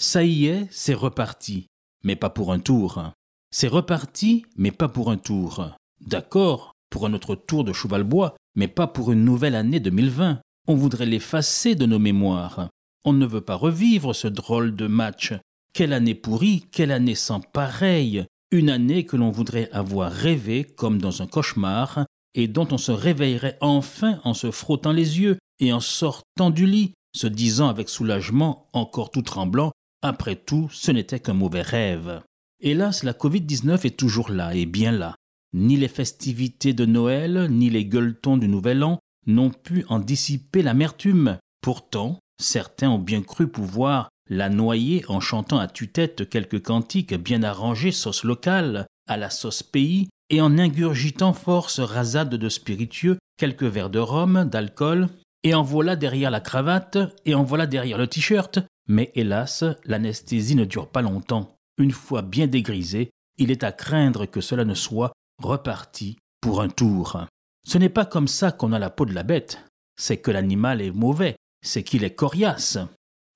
Ça y est, c'est reparti, mais pas pour un tour. C'est reparti, mais pas pour un tour. D'accord, pour un autre tour de Chevalbois, mais pas pour une nouvelle année 2020. On voudrait l'effacer de nos mémoires. On ne veut pas revivre ce drôle de match. Quelle année pourrie, quelle année sans pareille. Une année que l'on voudrait avoir rêvé comme dans un cauchemar, et dont on se réveillerait enfin en se frottant les yeux et en sortant du lit, se disant avec soulagement, encore tout tremblant, après tout, ce n'était qu'un mauvais rêve. Hélas, la Covid-19 est toujours là et bien là. Ni les festivités de Noël, ni les gueuletons du Nouvel An n'ont pu en dissiper l'amertume. Pourtant, certains ont bien cru pouvoir la noyer en chantant à tue-tête quelques cantiques bien arrangés sauce locale, à la sauce pays, et en ingurgitant force rasade de spiritueux, quelques verres de rhum, d'alcool, et en voilà derrière la cravate, et en voilà derrière le t-shirt, mais hélas, l'anesthésie ne dure pas longtemps. Une fois bien dégrisé, il est à craindre que cela ne soit reparti pour un tour. Ce n'est pas comme ça qu'on a la peau de la bête, c'est que l'animal est mauvais, c'est qu'il est coriace.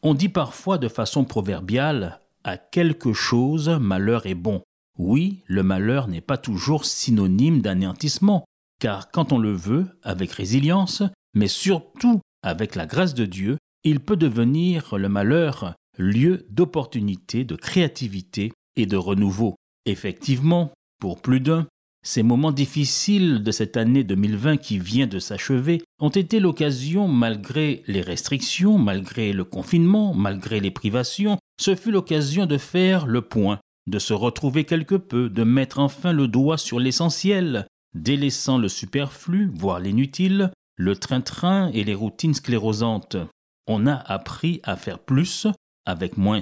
On dit parfois de façon proverbiale à quelque chose malheur est bon. Oui, le malheur n'est pas toujours synonyme d'anéantissement, car quand on le veut, avec résilience, mais surtout avec la grâce de Dieu, il peut devenir le malheur lieu d'opportunité, de créativité et de renouveau. Effectivement, pour plus d'un, ces moments difficiles de cette année 2020 qui vient de s'achever ont été l'occasion, malgré les restrictions, malgré le confinement, malgré les privations, ce fut l'occasion de faire le point, de se retrouver quelque peu, de mettre enfin le doigt sur l'essentiel, délaissant le superflu, voire l'inutile, le train-train et les routines sclérosantes. On a appris à faire plus avec moins.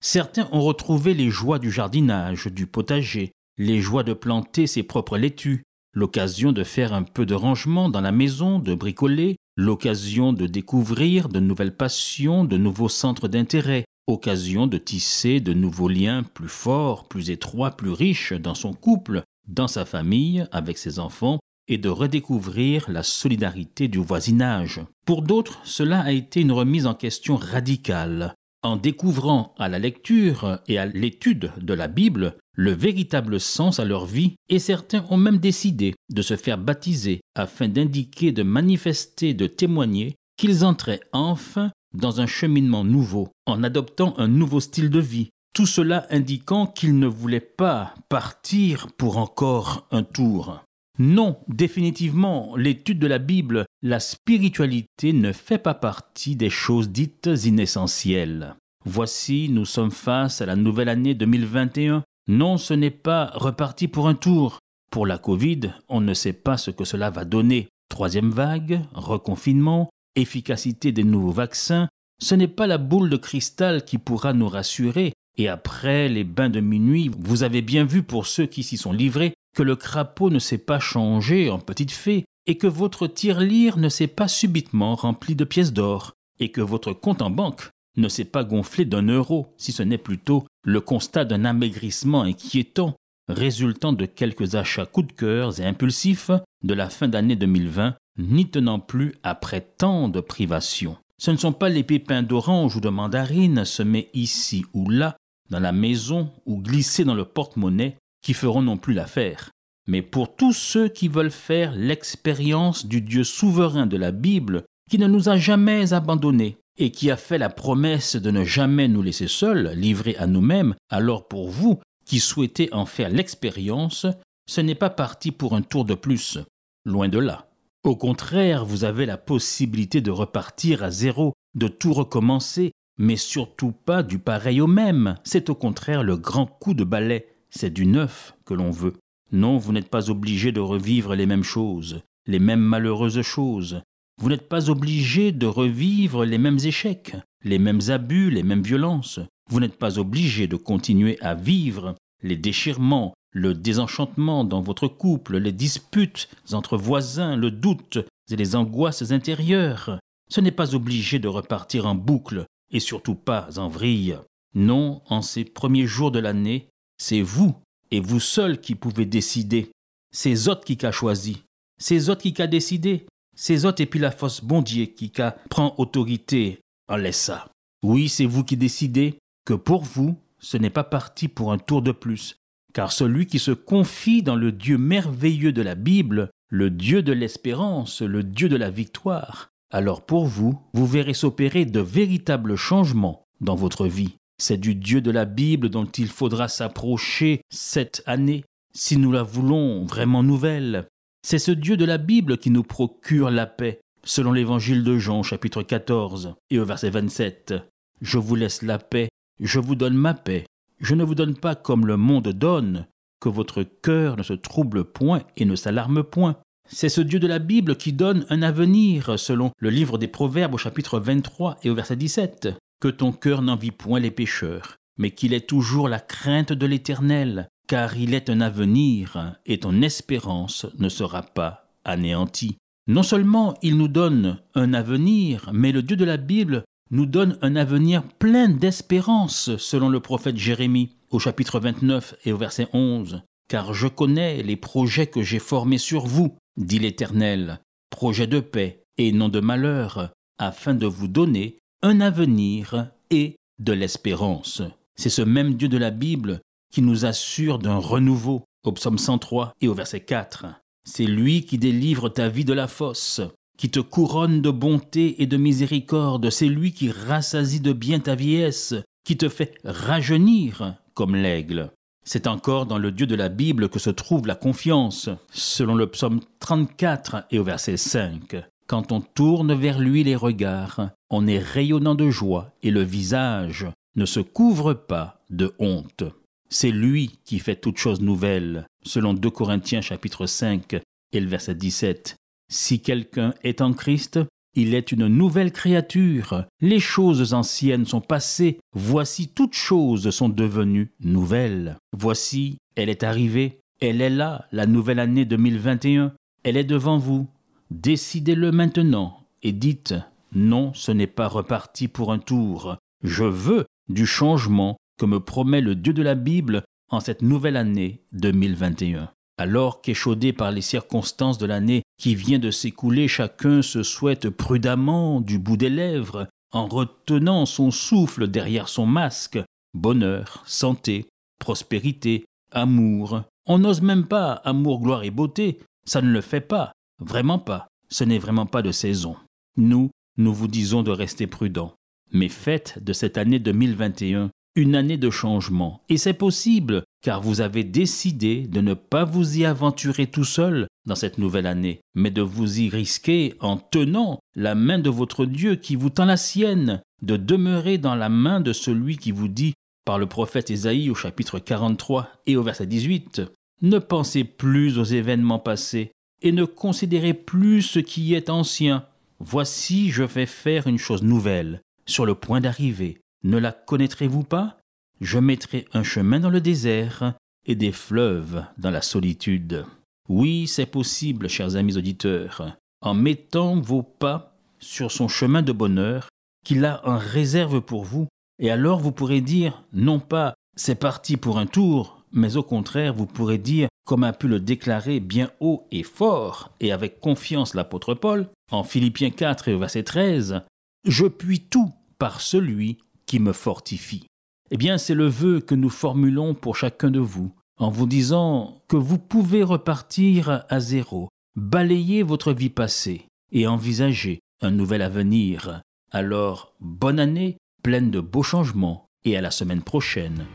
Certains ont retrouvé les joies du jardinage, du potager, les joies de planter ses propres laitues, l'occasion de faire un peu de rangement dans la maison, de bricoler, l'occasion de découvrir de nouvelles passions, de nouveaux centres d'intérêt, occasion de tisser de nouveaux liens plus forts, plus étroits, plus riches dans son couple, dans sa famille, avec ses enfants, et de redécouvrir la solidarité du voisinage. Pour d'autres, cela a été une remise en question radicale. En découvrant à la lecture et à l'étude de la Bible le véritable sens à leur vie, et certains ont même décidé de se faire baptiser afin d'indiquer, de manifester, de témoigner qu'ils entraient enfin dans un cheminement nouveau, en adoptant un nouveau style de vie, tout cela indiquant qu'ils ne voulaient pas partir pour encore un tour. Non, définitivement, l'étude de la Bible, la spiritualité ne fait pas partie des choses dites inessentielles. Voici, nous sommes face à la nouvelle année 2021. Non, ce n'est pas reparti pour un tour. Pour la Covid, on ne sait pas ce que cela va donner. Troisième vague, reconfinement, efficacité des nouveaux vaccins, ce n'est pas la boule de cristal qui pourra nous rassurer. Et après les bains de minuit, vous avez bien vu pour ceux qui s'y sont livrés que le crapaud ne s'est pas changé en petite fée, et que votre tirelire ne s'est pas subitement rempli de pièces d'or, et que votre compte en banque ne s'est pas gonflé d'un euro, si ce n'est plutôt le constat d'un amaigrissement inquiétant, résultant de quelques achats coup de cœur et impulsifs de la fin d'année 2020, n'y tenant plus après tant de privations. Ce ne sont pas les pépins d'orange ou de mandarine semés ici ou là, dans la maison ou glissés dans le porte-monnaie, qui feront non plus l'affaire, mais pour tous ceux qui veulent faire l'expérience du Dieu souverain de la Bible, qui ne nous a jamais abandonnés et qui a fait la promesse de ne jamais nous laisser seuls, livrés à nous-mêmes, alors pour vous qui souhaitez en faire l'expérience, ce n'est pas parti pour un tour de plus, loin de là. Au contraire, vous avez la possibilité de repartir à zéro, de tout recommencer, mais surtout pas du pareil au même. C'est au contraire le grand coup de balai c'est du neuf que l'on veut. Non, vous n'êtes pas obligé de revivre les mêmes choses, les mêmes malheureuses choses. Vous n'êtes pas obligé de revivre les mêmes échecs, les mêmes abus, les mêmes violences. Vous n'êtes pas obligé de continuer à vivre les déchirements, le désenchantement dans votre couple, les disputes entre voisins, le doute et les angoisses intérieures. Ce n'est pas obligé de repartir en boucle et surtout pas en vrille. Non, en ces premiers jours de l'année, c'est vous et vous seul qui pouvez décider. C'est autres qui qu'a choisi. C'est autres qui qu'a décidé. C'est autres et puis la force bondier qui qu'a prend autorité en laissa. Oui, c'est vous qui décidez que pour vous, ce n'est pas parti pour un tour de plus, car celui qui se confie dans le Dieu merveilleux de la Bible, le Dieu de l'espérance, le Dieu de la victoire, alors pour vous, vous verrez s'opérer de véritables changements dans votre vie. C'est du Dieu de la Bible dont il faudra s'approcher cette année si nous la voulons vraiment nouvelle. C'est ce Dieu de la Bible qui nous procure la paix, selon l'évangile de Jean chapitre 14 et au verset 27. Je vous laisse la paix, je vous donne ma paix. Je ne vous donne pas comme le monde donne, que votre cœur ne se trouble point et ne s'alarme point. C'est ce Dieu de la Bible qui donne un avenir, selon le livre des Proverbes au chapitre 23 et au verset 17. Que ton cœur n'envie point les pécheurs, mais qu'il ait toujours la crainte de l'Éternel, car il est un avenir, et ton espérance ne sera pas anéantie. Non seulement il nous donne un avenir, mais le Dieu de la Bible nous donne un avenir plein d'espérance, selon le prophète Jérémie au chapitre 29 et au verset 11. Car je connais les projets que j'ai formés sur vous, dit l'Éternel, projets de paix et non de malheur, afin de vous donner un avenir et de l'espérance. C'est ce même Dieu de la Bible qui nous assure d'un renouveau au psaume 103 et au verset 4. C'est lui qui délivre ta vie de la fosse, qui te couronne de bonté et de miséricorde, c'est lui qui rassasie de bien ta vieillesse, qui te fait rajeunir comme l'aigle. C'est encore dans le Dieu de la Bible que se trouve la confiance, selon le psaume 34 et au verset 5. Quand on tourne vers lui les regards, on est rayonnant de joie et le visage ne se couvre pas de honte. C'est lui qui fait toutes choses nouvelles, selon 2 Corinthiens chapitre 5 et le verset 17. Si quelqu'un est en Christ, il est une nouvelle créature. Les choses anciennes sont passées. Voici toutes choses sont devenues nouvelles. Voici, elle est arrivée. Elle est là, la nouvelle année 2021. Elle est devant vous. Décidez-le maintenant et dites non, ce n'est pas reparti pour un tour. Je veux du changement que me promet le Dieu de la Bible en cette nouvelle année 2021. Alors qu'échaudé par les circonstances de l'année qui vient de s'écouler, chacun se souhaite prudemment du bout des lèvres, en retenant son souffle derrière son masque, bonheur, santé, prospérité, amour. On n'ose même pas amour, gloire et beauté, ça ne le fait pas, vraiment pas, ce n'est vraiment pas de saison. Nous, nous vous disons de rester prudents. Mais faites de cette année 2021 une année de changement. Et c'est possible, car vous avez décidé de ne pas vous y aventurer tout seul dans cette nouvelle année, mais de vous y risquer en tenant la main de votre Dieu qui vous tend la sienne, de demeurer dans la main de celui qui vous dit, par le prophète Ésaïe au chapitre 43 et au verset 18, Ne pensez plus aux événements passés, et ne considérez plus ce qui est ancien. Voici, je vais faire une chose nouvelle, sur le point d'arriver. Ne la connaîtrez-vous pas? Je mettrai un chemin dans le désert et des fleuves dans la solitude. Oui, c'est possible, chers amis auditeurs, en mettant vos pas sur son chemin de bonheur qu'il a en réserve pour vous, et alors vous pourrez dire, non pas c'est parti pour un tour, mais au contraire, vous pourrez dire, comme a pu le déclarer bien haut et fort, et avec confiance l'apôtre Paul, en Philippiens 4 et verset 13, Je puis tout par celui qui me fortifie. Eh bien, c'est le vœu que nous formulons pour chacun de vous, en vous disant que vous pouvez repartir à zéro, balayer votre vie passée et envisager un nouvel avenir. Alors, bonne année, pleine de beaux changements, et à la semaine prochaine,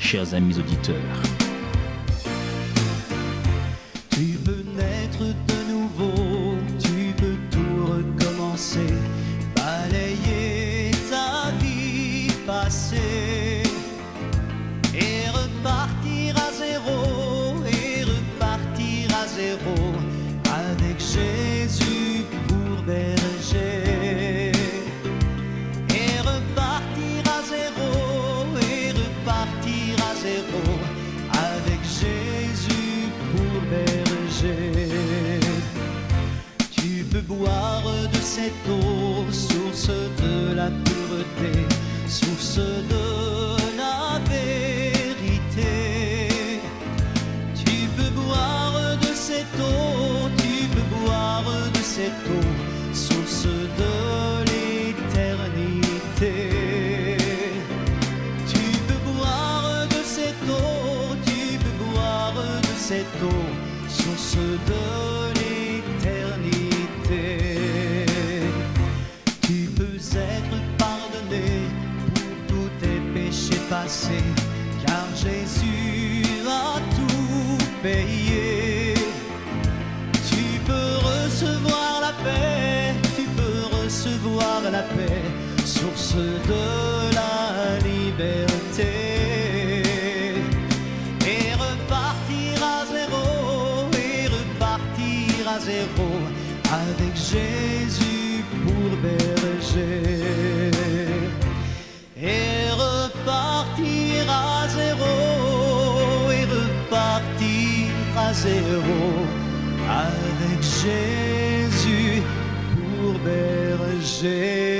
chers amis auditeurs. Tu peux naître de nouveau, tu peux tout recommencer. Cette source de la liberté. Et repartir à zéro, et repartir à zéro, avec Jésus pour berger. Et repartir à zéro, et repartir à zéro, avec Jésus pour berger.